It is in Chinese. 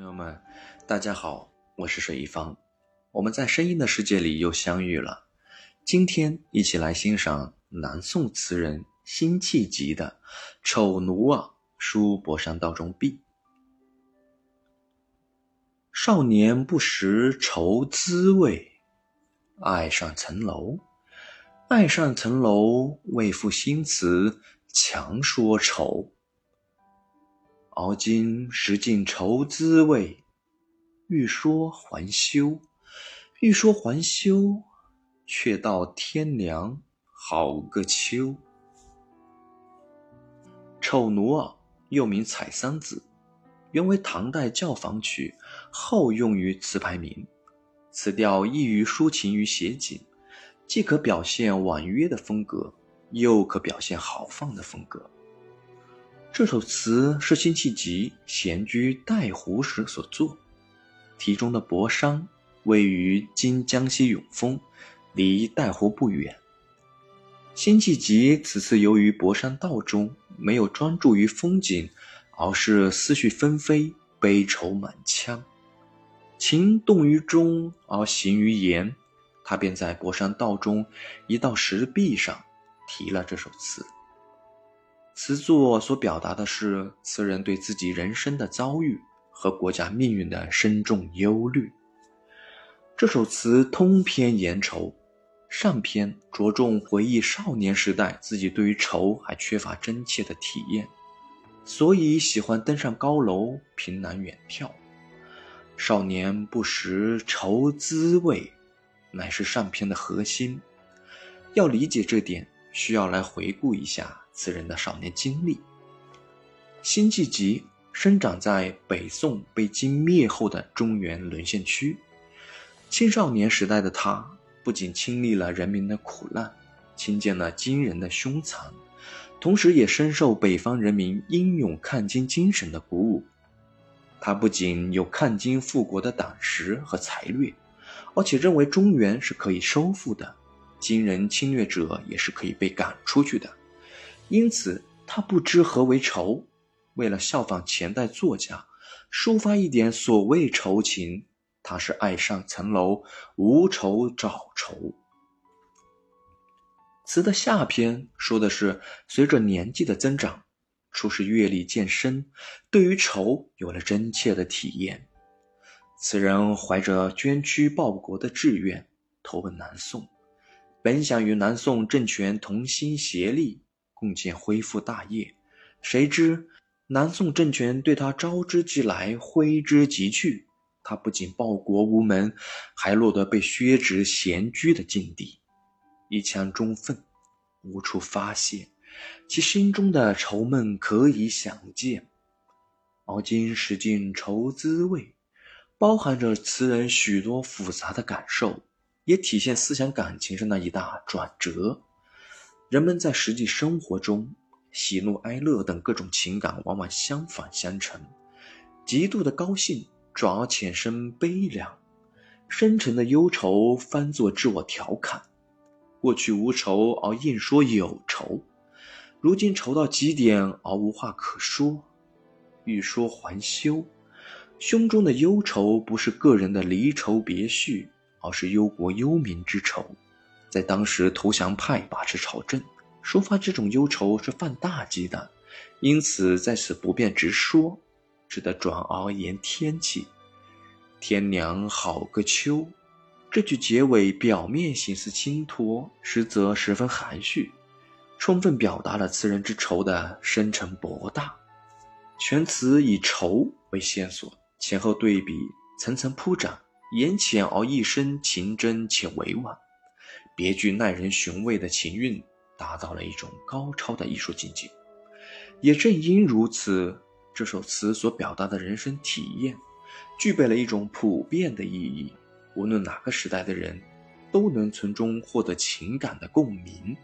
朋友们，大家好，我是水一方，我们在声音的世界里又相遇了。今天一起来欣赏南宋词人辛弃疾的《丑奴儿·书博山道中壁》。少年不识愁滋味，爱上层楼。爱上层楼，为赋新词强说愁。熬今识尽愁滋味，欲说还休。欲说还休，却道天凉好个秋。丑奴儿又名采桑子，原为唐代教坊曲，后用于词牌名。此调易于抒情与写景，既可表现婉约的风格，又可表现豪放的风格。这首词是辛弃疾闲居带湖时所作，题中的博山位于今江西永丰，离带湖不远。辛弃疾此次由于博山道中没有专注于风景，而是思绪纷飞，悲愁满腔，情动于中而形于言，他便在博山道中一道石壁上题了这首词。词作所表达的是词人对自己人生的遭遇和国家命运的深重忧虑。这首词通篇言愁，上篇着重回忆少年时代自己对于愁还缺乏真切的体验，所以喜欢登上高楼，凭栏远眺。少年不识愁滋味，乃是上篇的核心。要理解这点，需要来回顾一下。此人的少年经历。辛弃疾生长在北宋被金灭后的中原沦陷区，青少年时代的他不仅经历了人民的苦难，亲见了金人的凶残，同时也深受北方人民英勇抗金精神的鼓舞。他不仅有抗金复国的胆识和才略，而且认为中原是可以收复的，金人侵略者也是可以被赶出去的。因此，他不知何为愁。为了效仿前代作家，抒发一点所谓愁情，他是爱上层楼，无愁找愁。词的下篇说的是，随着年纪的增长，初时阅历渐深，对于愁有了真切的体验。此人怀着捐躯报国的志愿，投奔南宋，本想与南宋政权同心协力。共建恢复大业，谁知南宋政权对他招之即来，挥之即去。他不仅报国无门，还落得被削职闲居的境地，一腔忠愤无处发泄，其心中的愁闷可以想见。而今识尽愁滋味，包含着词人许多复杂的感受，也体现思想感情上的一大转折。人们在实际生活中，喜怒哀乐等各种情感往往相反相成。极度的高兴转而产生悲凉，深沉的忧愁翻作自我调侃。过去无愁而硬说有愁，如今愁到极点而无话可说，欲说还休。胸中的忧愁不是个人的离愁别绪，而是忧国忧民之愁。在当时，投降派把持朝政，抒发这种忧愁是犯大忌的，因此在此不便直说，只得转而言天气。天凉好个秋，这句结尾表面形似轻托，实则十分含蓄，充分表达了词人之愁的深沉博大。全词以愁为线索，前后对比，层层铺展，言浅而意深，情真且委婉。别具耐人寻味的情韵，达到了一种高超的艺术境界。也正因如此，这首词所表达的人生体验，具备了一种普遍的意义，无论哪个时代的人，都能从中获得情感的共鸣。